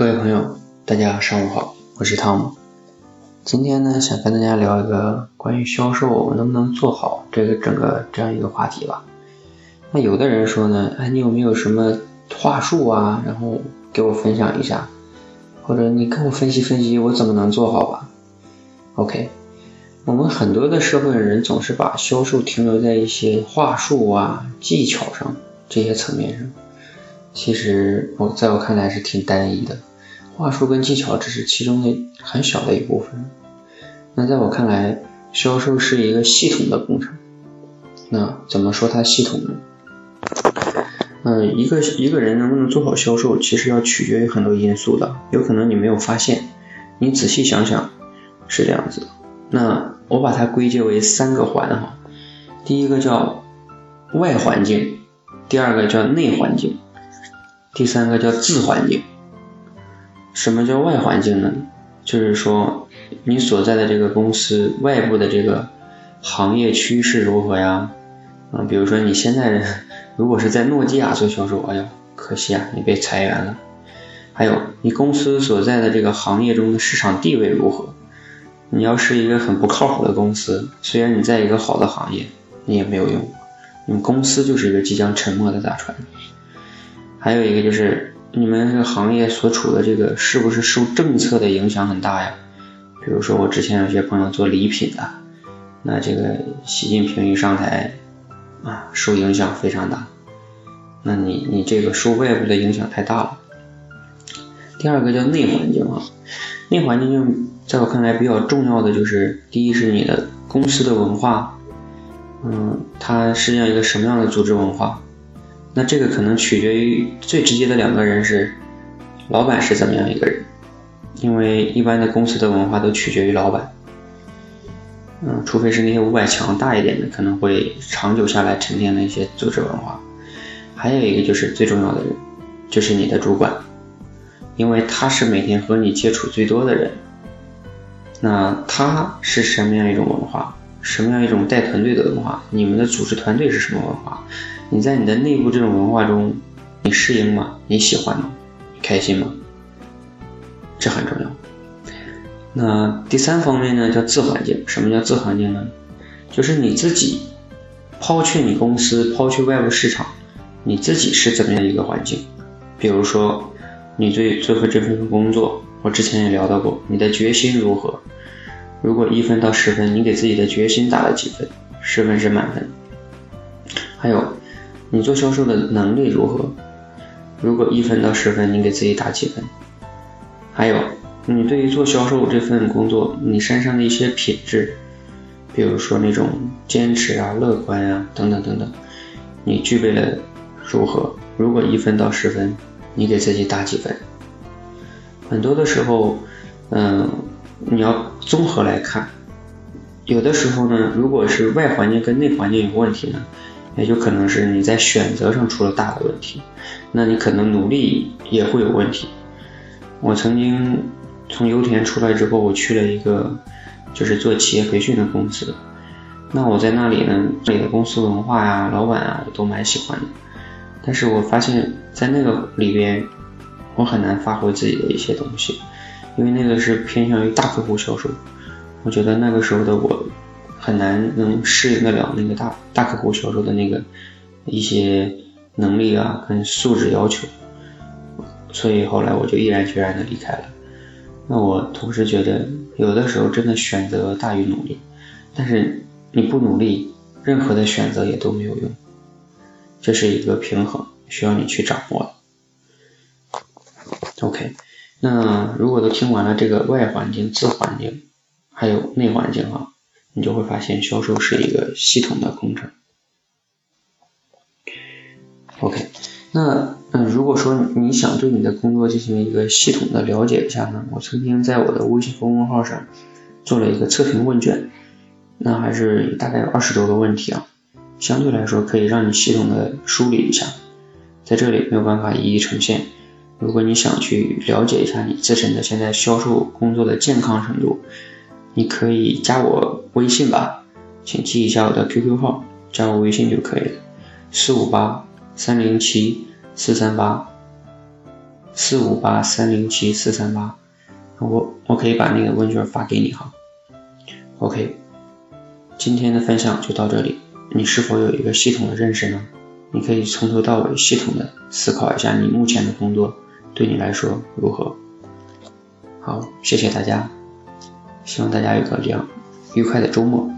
各位朋友，大家上午好，我是汤姆。今天呢，想跟大家聊一个关于销售我能不能做好这个整个这样一个话题吧。那有的人说呢，哎，你有没有什么话术啊？然后给我分享一下，或者你跟我分析分析，我怎么能做好吧？OK，我们很多的社会人总是把销售停留在一些话术啊、技巧上这些层面上。其实我在我看来是挺单一的，话术跟技巧只是其中的很小的一部分。那在我看来，销售是一个系统的工程。那怎么说它系统呢？嗯，一个一个人能不能做好销售，其实要取决于很多因素的。有可能你没有发现，你仔细想想是这样子的。那我把它归结为三个环哈，第一个叫外环境，第二个叫内环境。第三个叫自环境，什么叫外环境呢？就是说你所在的这个公司外部的这个行业趋势如何呀？啊，比如说你现在 如果是在诺基亚做销售，哎呦，可惜啊，你被裁员了。还有你公司所在的这个行业中的市场地位如何？你要是一个很不靠谱的公司，虽然你在一个好的行业，你也没有用，你公司就是一个即将沉没的大船。还有一个就是你们这个行业所处的这个是不是受政策的影响很大呀？比如说我之前有些朋友做礼品的，那这个习近平一上台啊，受影响非常大。那你你这个受外部的影响太大了。第二个叫内环境啊，内环境在我看来比较重要的就是，第一是你的公司的文化，嗯，它是要一个什么样的组织文化？那这个可能取决于最直接的两个人是老板是怎么样一个人，因为一般的公司的文化都取决于老板，嗯，除非是那些五百强大一点的，可能会长久下来沉淀的一些组织文化。还有一个就是最重要的人，就是你的主管，因为他是每天和你接触最多的人，那他是什么样一种文化？什么样一种带团队的文化？你们的组织团队是什么文化？你在你的内部这种文化中，你适应吗？你喜欢吗？开心吗？这很重要。那第三方面呢，叫自环境。什么叫自环境呢？就是你自己抛去你公司，抛去外部市场，你自己是怎么样一个环境？比如说，你对最后这份工作，我之前也聊到过，你的决心如何？如果一分到十分，你给自己的决心打了几分？十分是满分。还有，你做销售的能力如何？如果一分到十分，你给自己打几分？还有，你对于做销售这份工作，你身上的一些品质，比如说那种坚持啊、乐观啊等等等等，你具备了如何？如果一分到十分，你给自己打几分？很多的时候，嗯。你要综合来看，有的时候呢，如果是外环境跟内环境有问题呢，也就可能是你在选择上出了大的问题，那你可能努力也会有问题。我曾经从油田出来之后，我去了一个就是做企业培训的公司，那我在那里呢，这里的公司文化呀、老板啊我都蛮喜欢的，但是我发现，在那个里边，我很难发挥自己的一些东西。因为那个是偏向于大客户销售，我觉得那个时候的我很难能适应得了那个大大客户销售的那个一些能力啊跟素质要求，所以后来我就毅然决然的离开了。那我同时觉得，有的时候真的选择大于努力，但是你不努力，任何的选择也都没有用，这是一个平衡，需要你去掌握的。OK。那如果都听完了这个外环境、自环境，还有内环境啊，你就会发现销售是一个系统的工程。OK，那嗯，如果说你想对你的工作进行一个系统的了解一下呢，我曾经在我的微信公众号上做了一个测评问卷，那还是大概有二十多个问题啊，相对来说可以让你系统的梳理一下，在这里没有办法一一呈现。如果你想去了解一下你自身的现在销售工作的健康程度，你可以加我微信吧，请记一下我的 QQ 号，加我微信就可以了，四五八三零七四三八，四五八三零七四三八，我我可以把那个问卷发给你哈。OK，今天的分享就到这里，你是否有一个系统的认识呢？你可以从头到尾系统的思考一下你目前的工作。对你来说如何？好谢谢大家。希望大家有个这样愉快的周末。